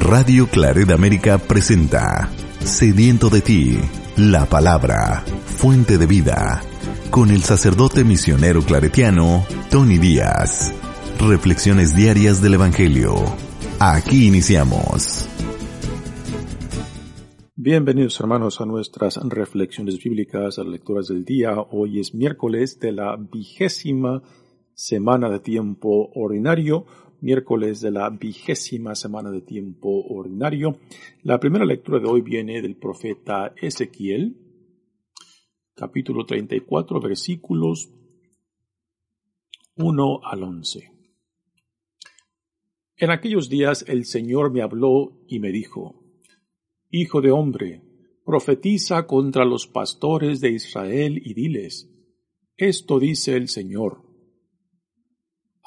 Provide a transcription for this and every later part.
Radio Claret América presenta Sediento de ti, la palabra, fuente de vida, con el sacerdote misionero claretiano Tony Díaz. Reflexiones diarias del Evangelio. Aquí iniciamos. Bienvenidos hermanos a nuestras reflexiones bíblicas, a las lecturas del día. Hoy es miércoles de la vigésima semana de tiempo ordinario miércoles de la vigésima semana de tiempo ordinario. La primera lectura de hoy viene del profeta Ezequiel, capítulo 34, versículos 1 al 11. En aquellos días el Señor me habló y me dijo, Hijo de hombre, profetiza contra los pastores de Israel y diles, Esto dice el Señor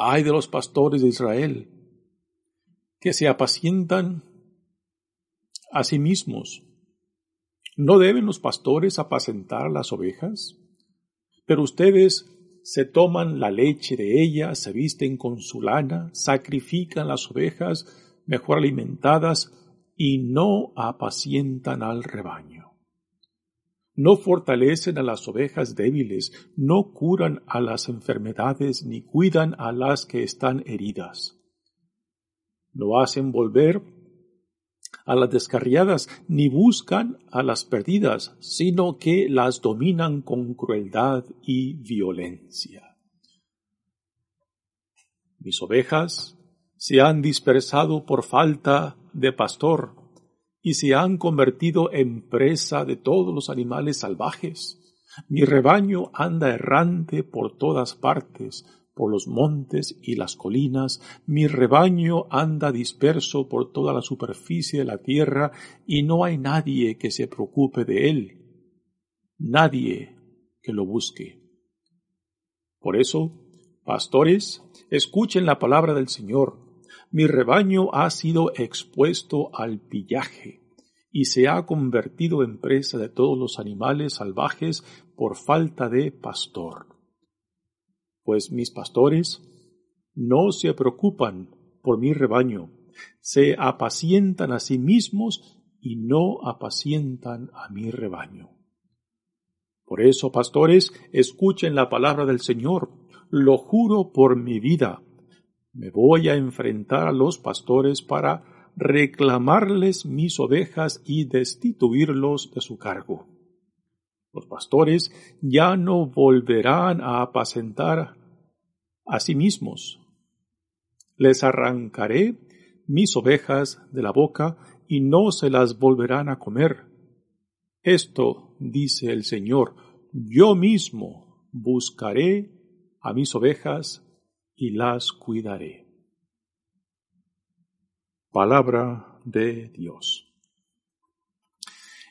Ay de los pastores de Israel, que se apacientan a sí mismos. ¿No deben los pastores apacentar las ovejas? Pero ustedes se toman la leche de ellas, se visten con su lana, sacrifican las ovejas mejor alimentadas y no apacientan al rebaño no fortalecen a las ovejas débiles, no curan a las enfermedades ni cuidan a las que están heridas. No hacen volver a las descarriadas ni buscan a las perdidas, sino que las dominan con crueldad y violencia. Mis ovejas se han dispersado por falta de pastor y se han convertido en presa de todos los animales salvajes. Mi rebaño anda errante por todas partes, por los montes y las colinas, mi rebaño anda disperso por toda la superficie de la tierra, y no hay nadie que se preocupe de él, nadie que lo busque. Por eso, pastores, escuchen la palabra del Señor, mi rebaño ha sido expuesto al pillaje y se ha convertido en presa de todos los animales salvajes por falta de pastor. Pues mis pastores no se preocupan por mi rebaño, se apacientan a sí mismos y no apacientan a mi rebaño. Por eso, pastores, escuchen la palabra del Señor, lo juro por mi vida, me voy a enfrentar a los pastores para reclamarles mis ovejas y destituirlos de su cargo. Los pastores ya no volverán a apacentar a sí mismos. Les arrancaré mis ovejas de la boca y no se las volverán a comer. Esto dice el Señor, yo mismo buscaré a mis ovejas y las cuidaré. Palabra de Dios.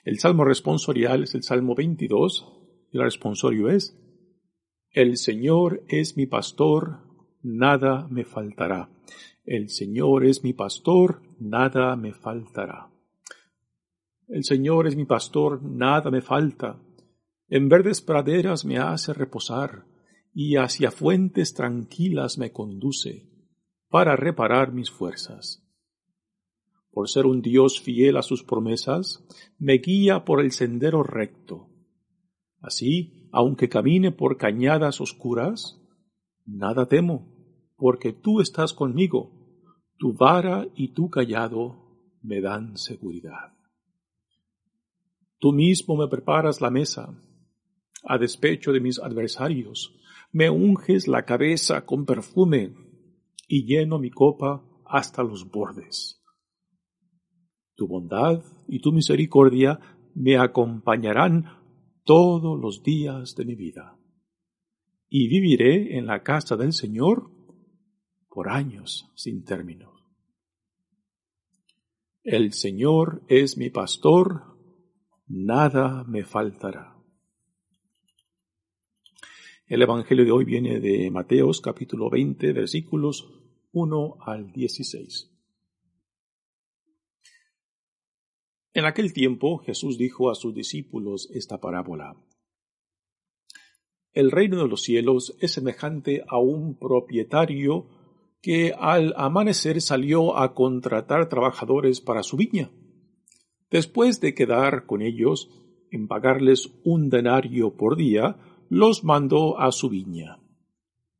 El salmo responsorial es el salmo 22 y el responsorio es, El Señor es mi pastor, nada me faltará. El Señor es mi pastor, nada me faltará. El Señor es mi pastor, nada me falta. En verdes praderas me hace reposar y hacia fuentes tranquilas me conduce, para reparar mis fuerzas. Por ser un Dios fiel a sus promesas, me guía por el sendero recto. Así, aunque camine por cañadas oscuras, nada temo, porque tú estás conmigo, tu vara y tu callado me dan seguridad. Tú mismo me preparas la mesa, a despecho de mis adversarios, me unges la cabeza con perfume y lleno mi copa hasta los bordes. Tu bondad y tu misericordia me acompañarán todos los días de mi vida, y viviré en la casa del Señor por años sin término. El Señor es mi pastor, nada me faltará. El Evangelio de hoy viene de Mateos capítulo 20 versículos 1 al 16. En aquel tiempo Jesús dijo a sus discípulos esta parábola. El reino de los cielos es semejante a un propietario que al amanecer salió a contratar trabajadores para su viña. Después de quedar con ellos en pagarles un denario por día, los mandó a su viña.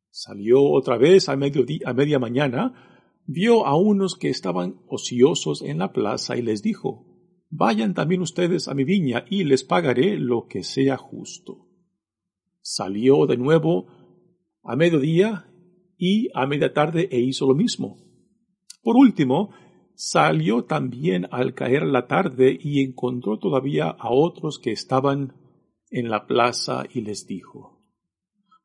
Salió otra vez a, a media mañana, vio a unos que estaban ociosos en la plaza y les dijo, Vayan también ustedes a mi viña y les pagaré lo que sea justo. Salió de nuevo a mediodía y a media tarde e hizo lo mismo. Por último, salió también al caer la tarde y encontró todavía a otros que estaban en la plaza y les dijo,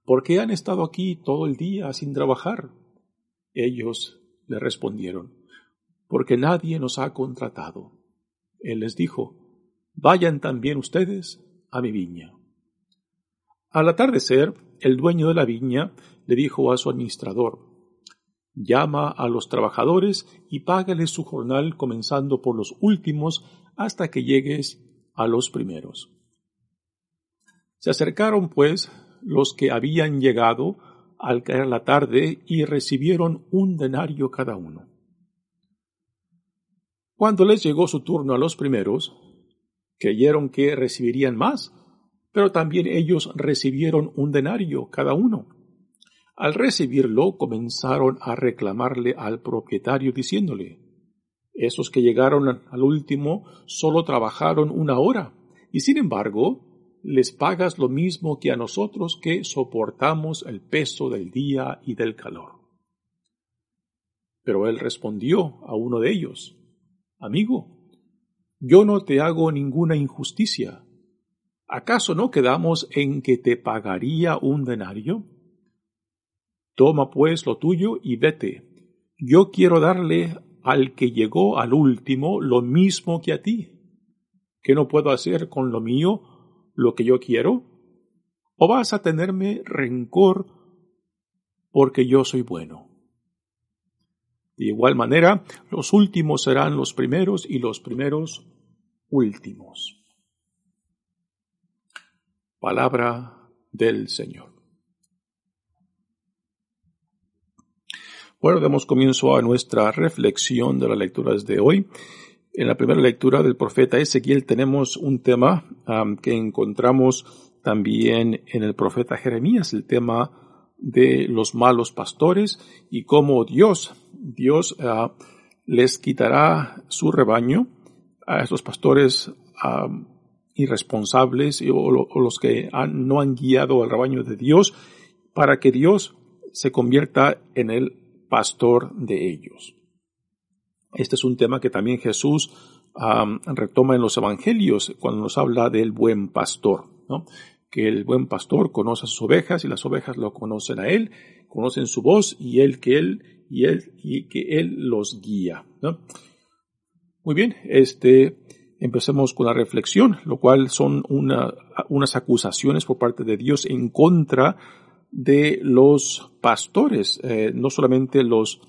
¿Por qué han estado aquí todo el día sin trabajar? Ellos le respondieron, porque nadie nos ha contratado. Él les dijo, Vayan también ustedes a mi viña. Al atardecer, el dueño de la viña le dijo a su administrador, Llama a los trabajadores y págales su jornal comenzando por los últimos hasta que llegues a los primeros. Se acercaron, pues, los que habían llegado al caer la tarde y recibieron un denario cada uno. Cuando les llegó su turno a los primeros, creyeron que recibirían más, pero también ellos recibieron un denario cada uno. Al recibirlo comenzaron a reclamarle al propietario diciéndole, esos que llegaron al último solo trabajaron una hora, y sin embargo les pagas lo mismo que a nosotros que soportamos el peso del día y del calor. Pero él respondió a uno de ellos, Amigo, yo no te hago ninguna injusticia. ¿Acaso no quedamos en que te pagaría un denario? Toma pues lo tuyo y vete. Yo quiero darle al que llegó al último lo mismo que a ti. ¿Qué no puedo hacer con lo mío lo que yo quiero? ¿O vas a tenerme rencor porque yo soy bueno? De igual manera, los últimos serán los primeros y los primeros últimos. Palabra del Señor. Bueno, damos comienzo a nuestra reflexión de las lecturas de hoy. En la primera lectura del profeta Ezequiel tenemos un tema que encontramos también en el profeta Jeremías, el tema de los malos pastores y cómo Dios, Dios ah, les quitará su rebaño a esos pastores irresponsables o, los que no han guiado al rebaño de Dios para que Dios se convierta en el pastor de ellos. Este es un tema que también Jesús retoma en los evangelios cuando nos habla del buen pastor, que el buen pastor conoce a sus ovejas y las ovejas lo conocen a él, conocen su voz y él que él y él y que él los guía. Muy bien, este empecemos con la reflexión, lo cual son unas acusaciones por parte de Dios en contra de los pastores, eh, no solamente los,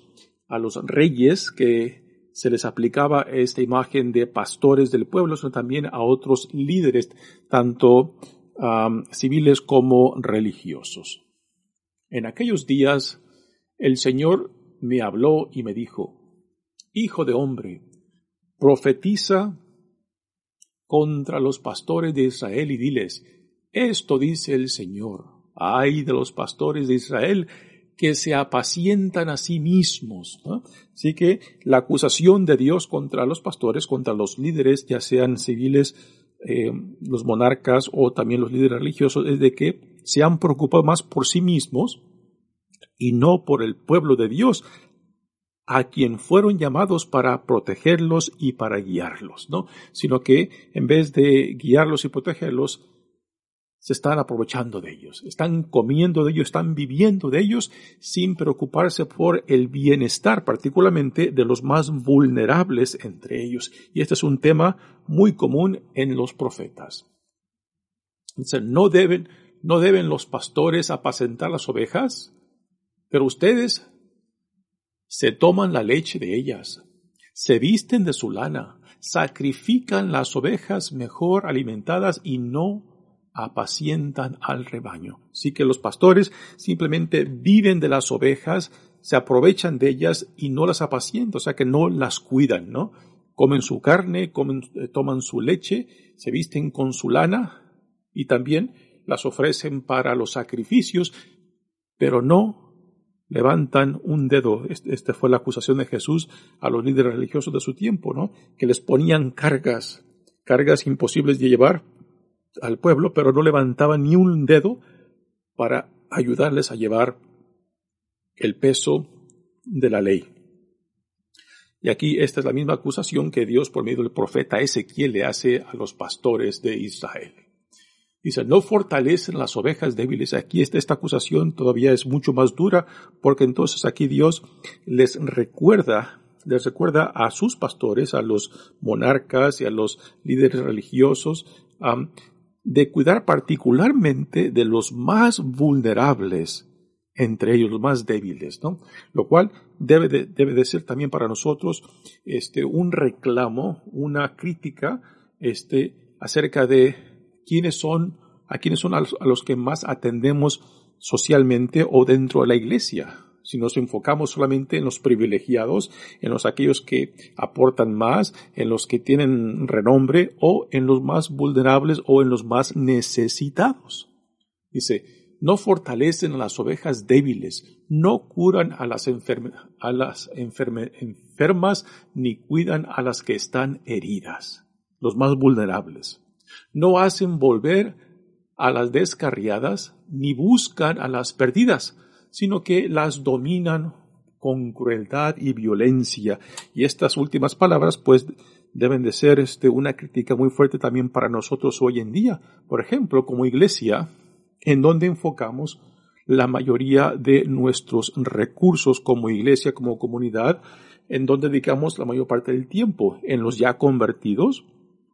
a los reyes que se les aplicaba esta imagen de pastores del pueblo, sino también a otros líderes, tanto civiles como religiosos. En aquellos días el Señor me habló y me dijo, Hijo de hombre, profetiza contra los pastores de Israel y diles, esto dice el Señor, Ay de los pastores de Israel que se apacientan a sí mismos. Así que la acusación de Dios contra los pastores, contra los líderes, ya sean civiles, eh, los monarcas o también los líderes religiosos, es de que se han preocupado más por sí mismos y no por el pueblo de Dios, a quien fueron llamados para protegerlos y para guiarlos, ¿no? Sino que en vez de guiarlos y protegerlos, se están aprovechando de ellos, están comiendo de ellos, están viviendo de ellos sin preocuparse por el bienestar particularmente de los más vulnerables entre ellos. Y este es un tema muy común en los profetas. no deben, no deben los pastores apacentar las ovejas, pero ustedes se toman la leche de ellas, se visten de su lana, sacrifican las ovejas mejor alimentadas y no apacientan al rebaño. Así que los pastores simplemente viven de las ovejas, se aprovechan de ellas y no las apacientan, o sea que no las cuidan, ¿no? Comen su carne, comen, eh, toman su leche, se visten con su lana y también las ofrecen para los sacrificios, pero no levantan un dedo. Esta fue la acusación de Jesús a los líderes religiosos de su tiempo, ¿no? Que les ponían cargas, cargas imposibles de llevar al pueblo, pero no levantaban ni un dedo para ayudarles a llevar el peso de la ley. Y aquí esta es la misma acusación que Dios por medio del profeta Ezequiel le hace a los pastores de Israel. Dice, no fortalecen las ovejas débiles. Aquí esta, esta acusación todavía es mucho más dura porque entonces aquí Dios les recuerda, les recuerda a sus pastores, a los monarcas y a los líderes religiosos, de cuidar particularmente de los más vulnerables entre ellos los más débiles, ¿no? Lo cual debe de, debe de ser también para nosotros este, un reclamo, una crítica este, acerca de quiénes son, a quiénes son a los, que más atendemos socialmente o dentro de la iglesia. Si nos enfocamos solamente en los privilegiados, en los aquellos que aportan más, en los que tienen renombre o en los más vulnerables o en los más necesitados. Dice, no fortalecen a las ovejas débiles, no curan a las, a las enfermas, ni cuidan a las que están heridas, los más vulnerables no hacen volver a las descarriadas ni buscan a las perdidas, sino que las dominan con crueldad y violencia. Y estas últimas palabras, pues, deben de ser este, una crítica muy fuerte también para nosotros hoy en día. Por ejemplo, como iglesia, en donde enfocamos la mayoría de nuestros recursos como iglesia, como comunidad, en donde dedicamos la mayor parte del tiempo, en los ya convertidos,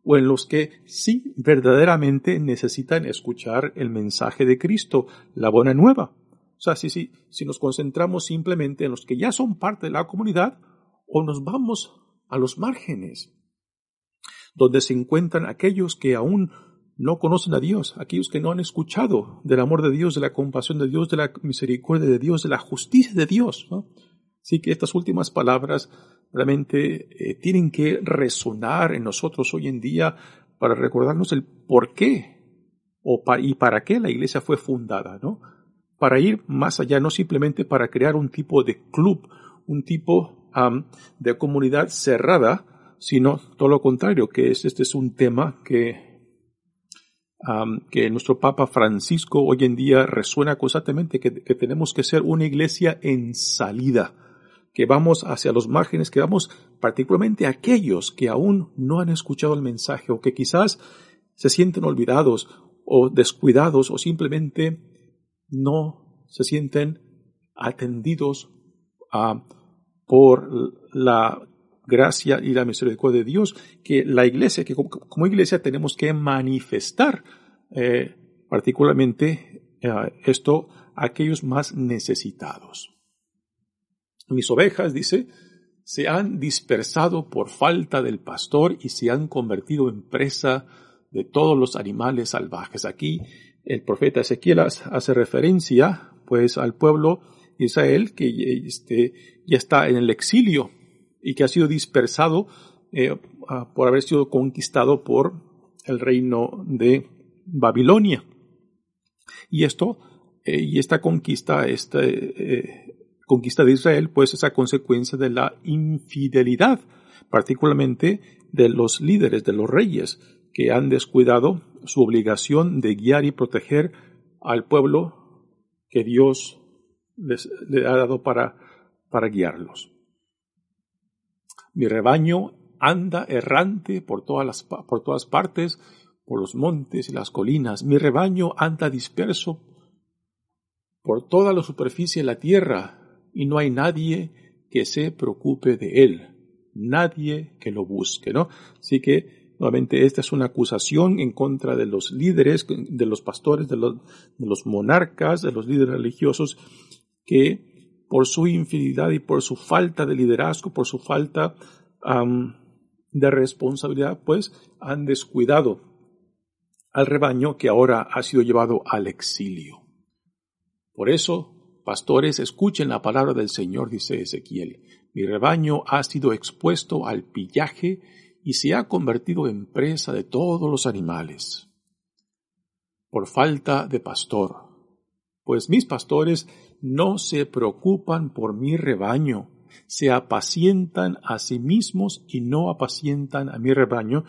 o en los que sí verdaderamente necesitan escuchar el mensaje de Cristo, la buena nueva. O sea, si, si, si nos concentramos simplemente en los que ya son parte de la comunidad, o nos vamos a los márgenes, donde se encuentran aquellos que aún no conocen a Dios, aquellos que no han escuchado del amor de Dios, de la compasión de Dios, de la misericordia de Dios, de la justicia de Dios. Así que estas últimas palabras realmente eh, tienen que resonar en nosotros hoy en día para recordarnos el por qué o y para qué la iglesia fue fundada, ¿no? Para ir más allá, no simplemente para crear un tipo de club, un tipo de comunidad cerrada, sino todo lo contrario, que es, este es un tema que, que nuestro Papa Francisco hoy en día resuena constantemente, que tenemos que ser una iglesia en salida que vamos hacia los márgenes, que vamos particularmente a aquellos que aún no han escuchado el mensaje o que quizás se sienten olvidados o descuidados o simplemente no se sienten atendidos ah, por la gracia y la misericordia de Dios, que la iglesia, que como, iglesia tenemos que manifestar eh, particularmente eh, esto a aquellos más necesitados. Mis ovejas, dice, se han dispersado por falta del pastor y se han convertido en presa de todos los animales salvajes. Aquí el profeta Ezequiel hace referencia pues al pueblo Israel que este, ya está en el exilio y que ha sido dispersado eh, por haber sido conquistado por el reino de Babilonia. Y esto, eh, y esta conquista, este, eh, conquista de Israel, pues es a consecuencia de la infidelidad, particularmente de los líderes, de los reyes, que han descuidado su obligación de guiar y proteger al pueblo que Dios les, ha dado para, para guiarlos. Mi rebaño anda errante por todas, las, por todas partes, por los montes y las colinas. Mi rebaño anda disperso por toda la superficie de la tierra y no hay nadie que se preocupe de él, nadie que lo busque, ¿no? Así que, nuevamente, esta es una acusación en contra de los líderes, de los pastores, de los, de los monarcas, de los líderes religiosos, que por su infidelidad y por su falta de liderazgo, por su falta de responsabilidad, pues han descuidado al rebaño que ahora ha sido llevado al exilio. Por eso pastores, escuchen la palabra del Señor, dice Ezequiel. Mi rebaño ha sido expuesto al pillaje y se ha convertido en presa de todos los animales. Por falta de pastor. Pues mis pastores no se preocupan por mi rebaño, se apacientan a sí mismos y no apacientan a mi rebaño.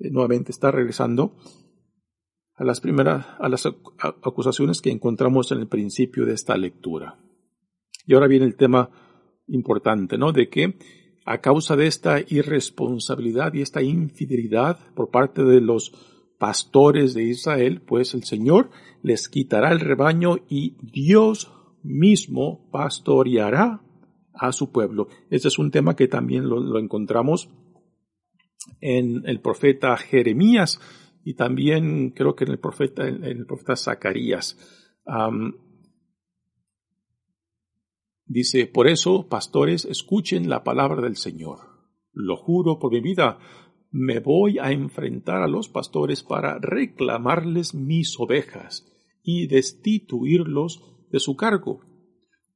Eh, nuevamente está regresando a las primeras, a las acusaciones que encontramos en el principio de esta lectura. Y ahora viene el tema importante, ¿no? De que a causa de esta irresponsabilidad y esta infidelidad por parte de los pastores de Israel, pues el Señor les quitará el rebaño y Dios mismo pastoreará a su pueblo. Este es un tema que también lo, encontramos en el profeta Jeremías y también creo que en el profeta, en el profeta Zacarías. Dice, por eso, pastores, escuchen la palabra del Señor. Lo juro por mi vida, me voy a enfrentar a los pastores para reclamarles mis ovejas y destituirlos de su cargo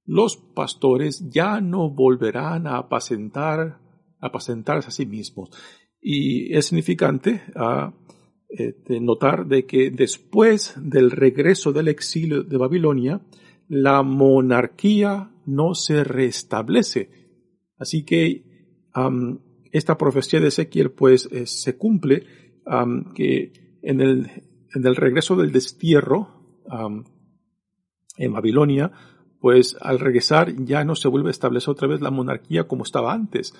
los pastores ya no volverán a apacentar, apacentarse a sí mismos. Y es significante ah, este, notar de que después del regreso del exilio de Babilonia, la monarquía no se restablece. Así que esta profecía de Ezequiel pues eh, se cumple que en el, en el regreso del destierro en Babilonia, pues al regresar ya no se vuelve a establecer otra vez la monarquía como estaba antes,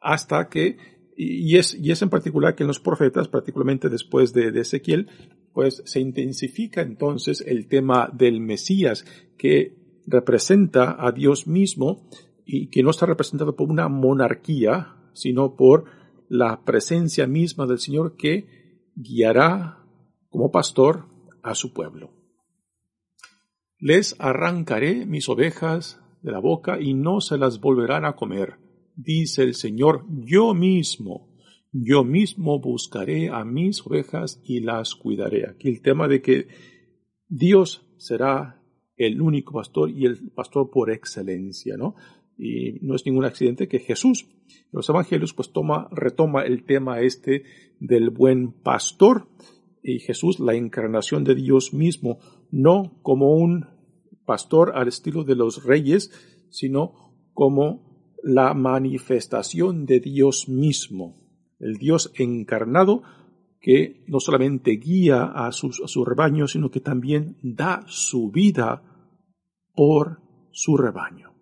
hasta que, y es, y es en particular que en los profetas, particularmente después de, Ezequiel, pues se intensifica entonces el tema del Mesías, que representa a Dios mismo y que no está representado por una monarquía, sino por la presencia misma del Señor que guiará como pastor a su pueblo. Les arrancaré mis ovejas de la boca y no se las volverán a comer, dice el Señor, yo mismo, yo mismo buscaré a mis ovejas y las cuidaré. Aquí el tema de que Dios será el único pastor y el pastor por excelencia, ¿no? Y no es ningún accidente que Jesús, en los evangelios, pues toma, retoma el tema este del buen pastor y Jesús, la encarnación de Dios mismo, no como un pastor al estilo de los reyes, sino como la manifestación de Dios mismo, el Dios encarnado que no solamente guía a, sus, a su rebaño, sino que también da su vida por su rebaño.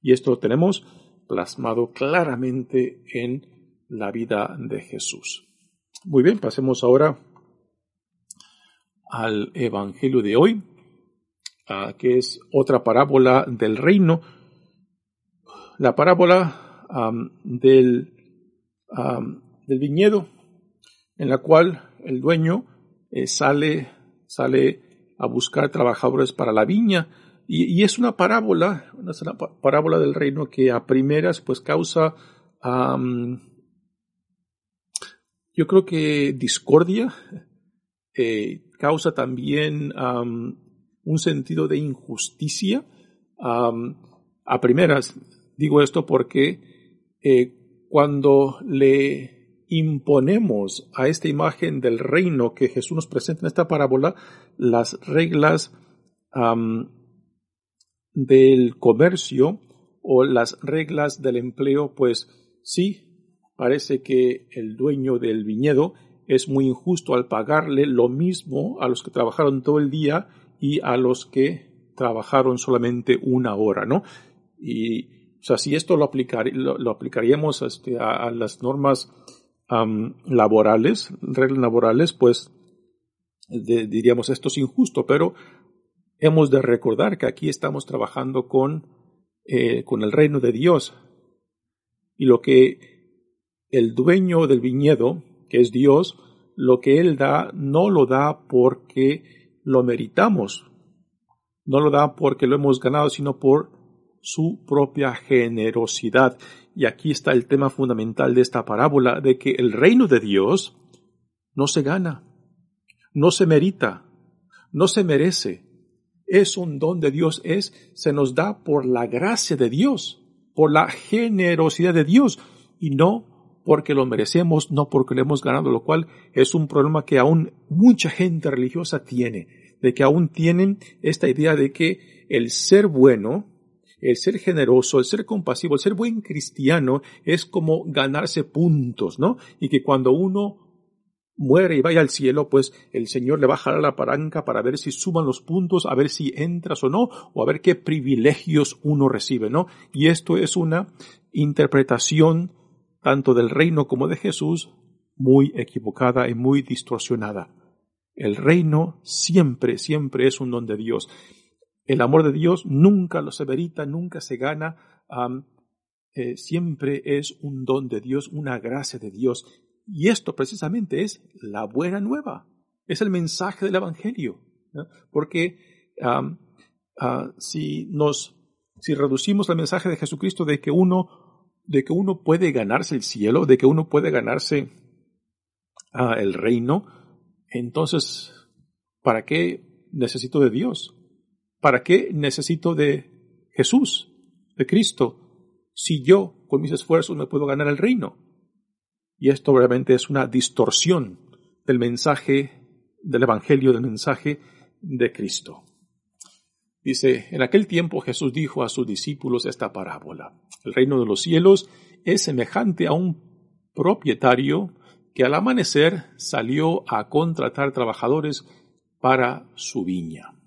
Y esto lo tenemos plasmado claramente en la vida de Jesús. Muy bien, pasemos ahora al Evangelio de hoy. Que es otra parábola del reino, la parábola del, del viñedo, en la cual el dueño eh, sale, sale a buscar trabajadores para la viña, y, es una parábola, una, parábola del reino que a primeras pues causa, yo creo que discordia, eh, causa también un sentido de injusticia. a primeras, digo esto porque eh, cuando le imponemos a esta imagen del reino que Jesús nos presenta en esta parábola, las reglas del comercio o las reglas del empleo, pues sí, parece que el dueño del viñedo es muy injusto al pagarle lo mismo a los que trabajaron todo el día y a los que trabajaron solamente una hora, ¿no? Y, o sea, si esto lo, lo, aplicaríamos este, a, las normas laborales, reglas laborales, pues diríamos esto es injusto, pero hemos de recordar que aquí estamos trabajando con, eh, con el reino de Dios y lo que el dueño del viñedo, que es Dios, lo que Él da, no lo da porque lo meritamos. No lo da porque lo hemos ganado, sino por su propia generosidad. Y aquí está el tema fundamental de esta parábola, de que el reino de Dios no se gana, no se merita, no se merece. es un don de Dios, es, se nos da por la gracia de Dios, por la generosidad de Dios, y no porque lo merecemos, no porque lo hemos ganado, lo cual es un problema que aún mucha gente religiosa tiene, de que aún tienen esta idea de que el ser bueno, el ser generoso, el ser compasivo, el ser buen cristiano es como ganarse puntos, ¿no? Y que cuando uno muere y vaya al cielo, pues el Señor le bajará la palanca para ver si suman los puntos, a ver si entras o no, o a ver qué privilegios uno recibe, ¿no? Y esto es una interpretación tanto del reino como de Jesús muy equivocada y muy distorsionada. El reino siempre, siempre es un don de Dios. El amor de Dios nunca lo severita, nunca se gana, eh, siempre es un don de Dios, una gracia de Dios. Y esto precisamente es la buena nueva, es el mensaje del Evangelio. Porque ah, si nos, si reducimos el mensaje de Jesucristo de que uno, de que uno puede ganarse el cielo, de que uno puede ganarse ah, el reino, entonces, ¿para qué necesito de Dios? ¿Para qué necesito de Jesús, de Cristo, si yo con mis esfuerzos me puedo ganar el reino? Y esto obviamente es una distorsión del mensaje del Evangelio, del mensaje de Cristo. Dice, en aquel tiempo Jesús dijo a sus discípulos esta parábola. El reino de los cielos es semejante a un propietario que al amanecer salió a contratar trabajadores para su viña.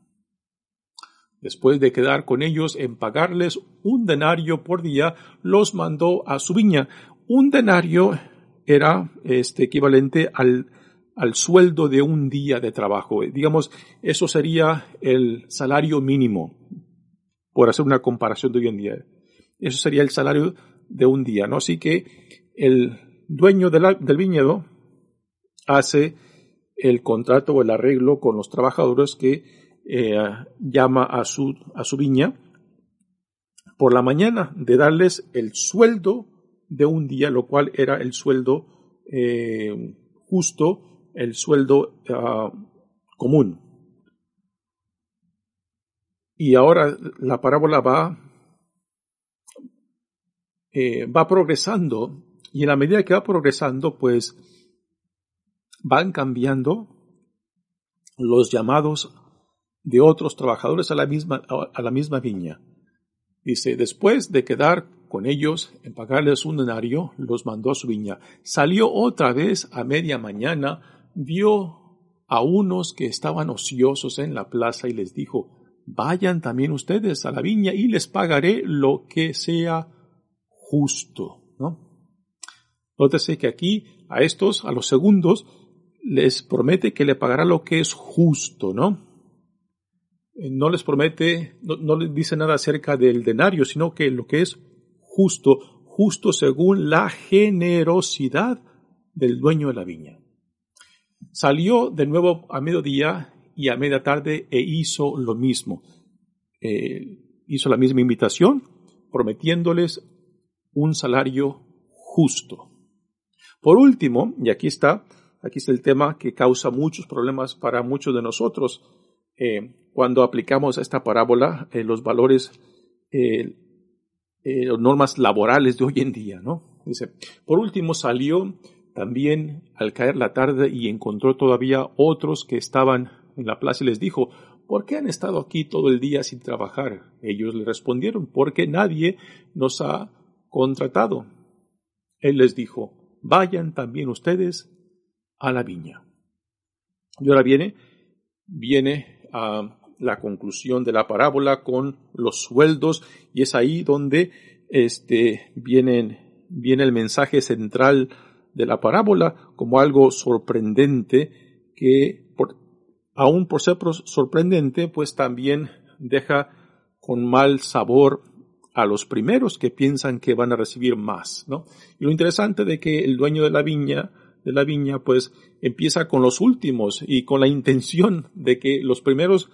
Después de quedar con ellos en pagarles un denario por día, los mandó a su viña. Un denario era este, equivalente al, al sueldo de un día de trabajo. Digamos, eso sería el salario mínimo, por hacer una comparación de hoy en día. Eso sería el salario de un día, ¿no? Así que el dueño del viñedo hace el contrato o el arreglo con los trabajadores que eh, llama a su, a su viña por la mañana de darles el sueldo de un día, lo cual era el sueldo eh, justo, el sueldo ah, común. Y ahora la parábola va, eh, va progresando y en la medida que va progresando, pues van cambiando los llamados de otros trabajadores a la misma, a la misma viña. Dice, después de quedar con ellos en pagarles un denario, los mandó a su viña. Salió otra vez a media mañana, vio a unos que estaban ociosos en la plaza y les dijo, vayan también ustedes a la viña y les pagaré lo que sea justo. ¿no? Nótese que aquí a estos, a los segundos, les promete que le pagará lo que es justo, ¿no? Eh, no les promete, no, les dice nada acerca del denario, sino que lo que es justo, justo según la generosidad del dueño de la viña. Salió de nuevo a mediodía y a media tarde e hizo lo mismo. Eh, hizo la misma invitación, prometiéndoles un salario justo. Por último, y aquí está, aquí está el tema que causa muchos problemas para muchos de nosotros, eh, cuando aplicamos esta parábola eh, los valores, eh, eh, normas laborales de hoy en día, ¿no? Dice, por último salió también al caer la tarde y encontró todavía otros que estaban en la plaza y les dijo, ¿por qué han estado aquí todo el día sin trabajar? Ellos le respondieron, porque nadie nos ha contratado. Él les dijo, vayan también ustedes a la viña. Y ahora viene, viene la conclusión de la parábola con los sueldos y es ahí donde este, viene, viene el mensaje central de la parábola como algo sorprendente que por, aún por ser sorprendente pues también deja con mal sabor a los primeros que piensan que van a recibir más, ¿no? Y lo interesante de que el dueño de la viña de la viña pues empieza con los últimos y con la intención de que los primeros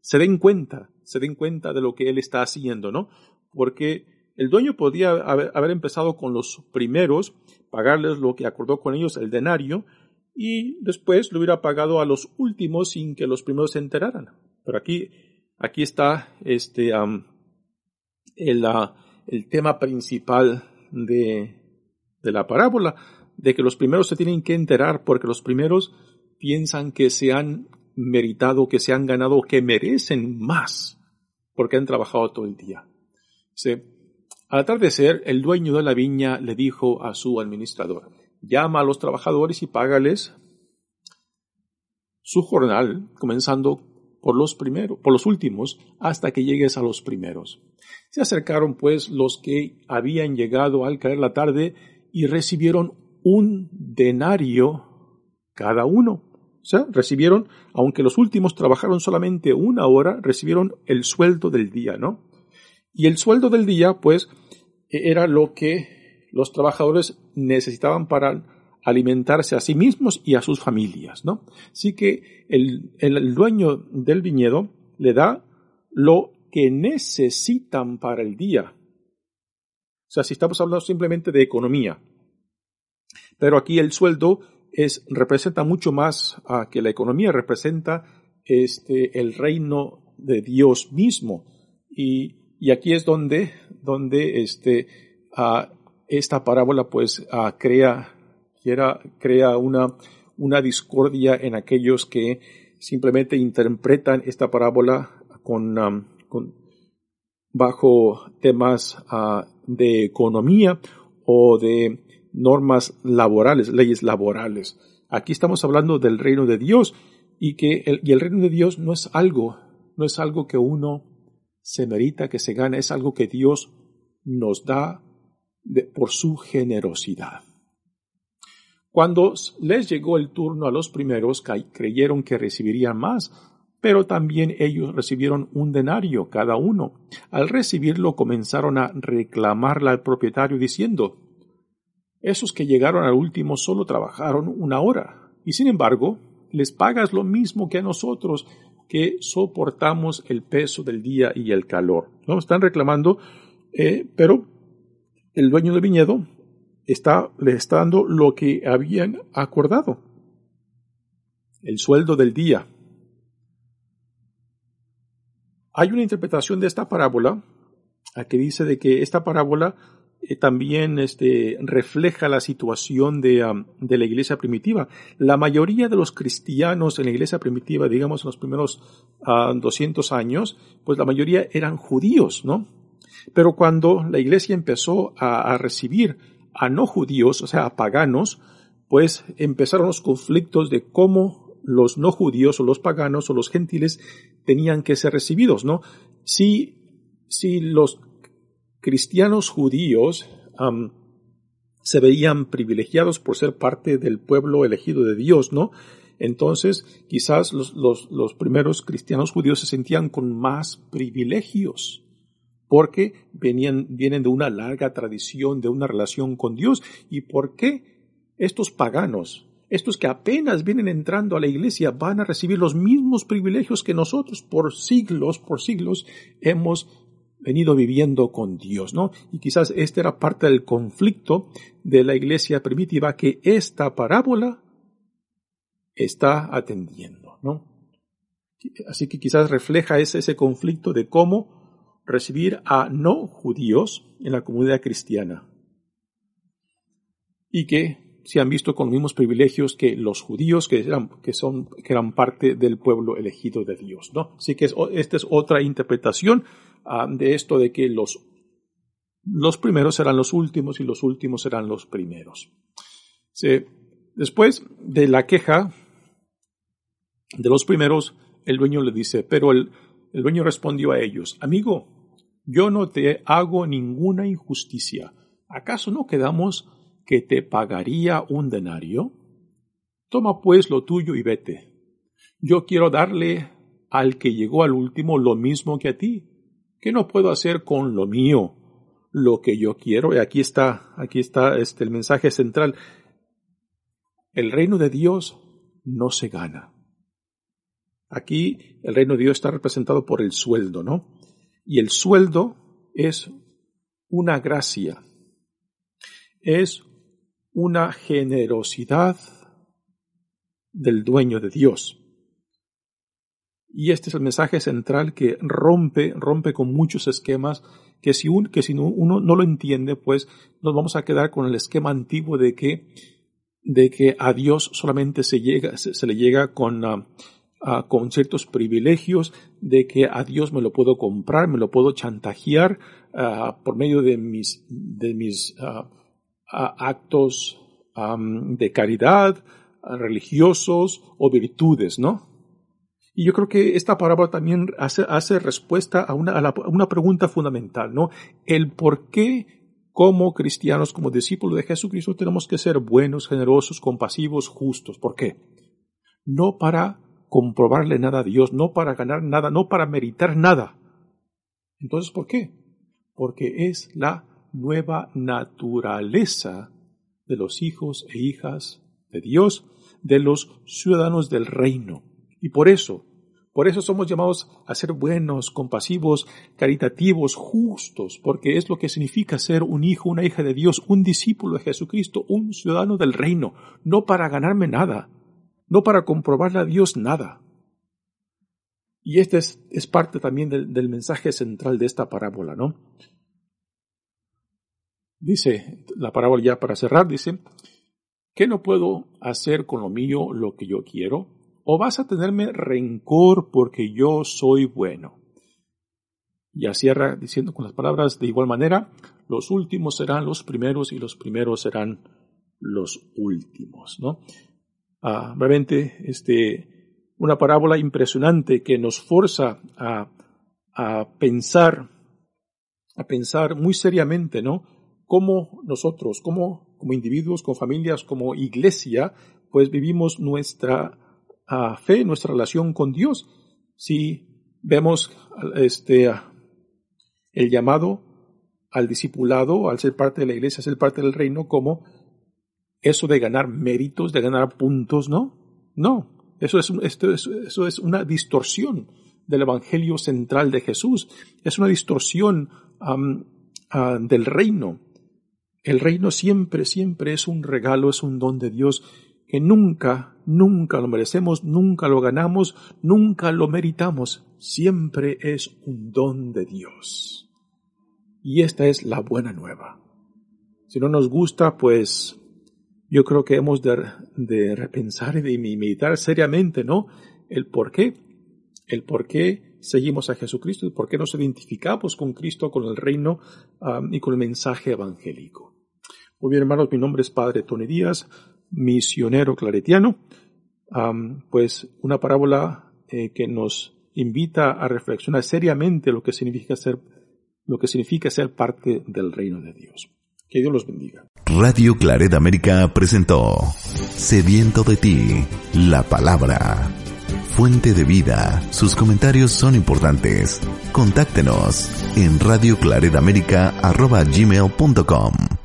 se den cuenta, se den cuenta de lo que él está haciendo, ¿no? Porque el dueño podía haber, empezado con los primeros, pagarles lo que acordó con ellos, el denario, y después lo hubiera pagado a los últimos sin que los primeros se enteraran. Pero aquí aquí está este, el, el, tema principal de, de la parábola, de que los primeros se tienen que enterar porque los primeros piensan que se han meritado, que se han ganado, que merecen más porque han trabajado todo el día. Al atardecer, el dueño de la viña le dijo a su administrador, llama a los trabajadores y págales su jornal, comenzando por los primeros, por los últimos, hasta que llegues a los primeros. Se acercaron pues los que habían llegado al caer la tarde y recibieron un denario cada uno. O sea, recibieron, aunque los últimos trabajaron solamente una hora, recibieron el sueldo del día, ¿no? Y el sueldo del día, pues, era lo que los trabajadores necesitaban para alimentarse a sí mismos y a sus familias, ¿no? Así que el, el, dueño del viñedo le da lo que necesitan para el día. O sea, si estamos hablando simplemente de economía. Pero aquí el sueldo es, representa mucho más que la economía, representa este, el reino de Dios mismo. Y, y aquí es donde, donde este, esta parábola pues crea, crea una, una discordia en aquellos que simplemente interpretan esta parábola con, con bajo temas de economía o de normas laborales, leyes laborales. Aquí estamos hablando del reino de Dios y que el, y el reino de Dios no es algo, no es algo que uno se merita, que se gana, es algo que Dios nos da por su generosidad. Cuando les llegó el turno a los primeros, creyeron que recibirían más, pero también ellos recibieron un denario cada uno. Al recibirlo comenzaron a reclamarle al propietario diciendo, esos que llegaron al último solo trabajaron una hora y sin embargo les pagas lo mismo que a nosotros que soportamos el peso del día y el calor. ¿no? Están reclamando, eh, pero el dueño del viñedo está, le está dando lo que habían acordado, el sueldo del día. Hay una interpretación de esta parábola que dice de que esta parábola eh, también este, refleja la situación de, de, la iglesia primitiva. La mayoría de los cristianos en la iglesia primitiva, digamos en los primeros 200 años, pues la mayoría eran judíos, ¿no? Pero cuando la iglesia empezó a, a recibir a no judíos, o sea, a paganos, pues empezaron los conflictos de cómo los no judíos o los paganos o los gentiles tenían que ser recibidos, ¿no? Si, si los cristianos judíos se veían privilegiados por ser parte del pueblo elegido de Dios, ¿no? Entonces, quizás los, los, primeros cristianos judíos se sentían con más privilegios porque venían, vienen de una larga tradición, de una relación con Dios. ¿Y por qué estos paganos, estos que apenas vienen entrando a la iglesia, van a recibir los mismos privilegios que nosotros por siglos, por siglos hemos venido viviendo con Dios, ¿no? Y quizás este era parte del conflicto de la iglesia primitiva que esta parábola está atendiendo, ¿no? Así que quizás refleja ese, ese conflicto de cómo recibir a no judíos en la comunidad cristiana. Y que se han visto con los mismos privilegios que los judíos que eran, que son, que eran parte del pueblo elegido de Dios, ¿no? Así que esta es otra interpretación Ah, de esto de que los, los primeros serán los últimos y los últimos serán los primeros. después de la queja de los primeros, el dueño le dice, pero el, el dueño respondió a ellos, amigo, yo no te hago ninguna injusticia. ¿Acaso no quedamos que te pagaría un denario? Toma pues lo tuyo y vete. Yo quiero darle al que llegó al último lo mismo que a ti. ¿Qué no puedo hacer con lo mío? Lo que yo quiero. Y aquí está, aquí está este, el mensaje central. El reino de Dios no se gana. Aquí el reino de Dios está representado por el sueldo, ¿no? Y el sueldo es una gracia, es una generosidad del dueño de Dios. Y este es el mensaje central que rompe, rompe con muchos esquemas que si, un, que si uno no lo entiende, pues nos vamos a quedar con el esquema antiguo de que, de que a Dios solamente se llega, se, le llega con, ah, ah, con ciertos privilegios, de que a Dios me lo puedo comprar, me lo puedo chantajear ah, por medio de mis, de mis actos de caridad, religiosos o virtudes, ¿no? Y yo creo que esta parábola también hace, respuesta a una, a, una pregunta fundamental, ¿no? El por qué como cristianos, como discípulos de Jesucristo, tenemos que ser buenos, generosos, compasivos, justos. ¿Por qué? No para comprobarle nada a Dios, no para ganar nada, no para meritar nada. Entonces, ¿por qué? Porque es la nueva naturaleza de los hijos e hijas de Dios, de los ciudadanos del reino. Y por eso, por eso somos llamados a ser buenos, compasivos, caritativos, justos, porque es lo que significa ser un hijo, una hija de Dios, un discípulo de Jesucristo, un ciudadano del reino, no para ganarme nada, no para comprobarle a Dios nada. Y este es, parte también del, del mensaje central de esta parábola, ¿no? Dice la parábola ya para cerrar, dice, ¿qué no puedo hacer con lo mío lo que yo quiero? ¿O vas a tenerme rencor porque yo soy bueno? Ya cierra diciendo con las palabras de igual manera, los últimos serán los primeros y los primeros serán los últimos, ¿no? Ah, realmente, este, una parábola impresionante que nos forza a, a pensar, a pensar muy seriamente, ¿no? Cómo nosotros, como, como individuos, como familias, como iglesia, pues vivimos nuestra a fe, nuestra relación con Dios. Si vemos este, el llamado al discipulado, al ser parte de la iglesia, ser parte del reino, como eso de ganar méritos, de ganar puntos, ¿no? No, eso es, esto eso es una distorsión del Evangelio central de Jesús, es una distorsión del reino. El reino siempre, siempre es un regalo, es un don de Dios que nunca, nunca lo merecemos, nunca lo ganamos, nunca lo meritamos, siempre es un don de Dios. Y esta es la buena nueva. Si no nos gusta, pues yo creo que hemos de, de repensar y de meditar seriamente, ¿no? El por qué, el por qué seguimos a Jesucristo y por qué nos identificamos con Cristo, con el reino um, y con el mensaje evangélico. Muy bien, hermanos, mi nombre es Padre Tony Díaz misionero claretiano, pues una parábola eh, que nos invita a reflexionar seriamente lo que significa ser lo que significa ser parte del reino de Dios. Que Dios los bendiga. Radio Claret América presentó Sediento de ti, la palabra. Fuente de vida. Sus comentarios son importantes. Contáctenos en radioclaredamerica.gmail.com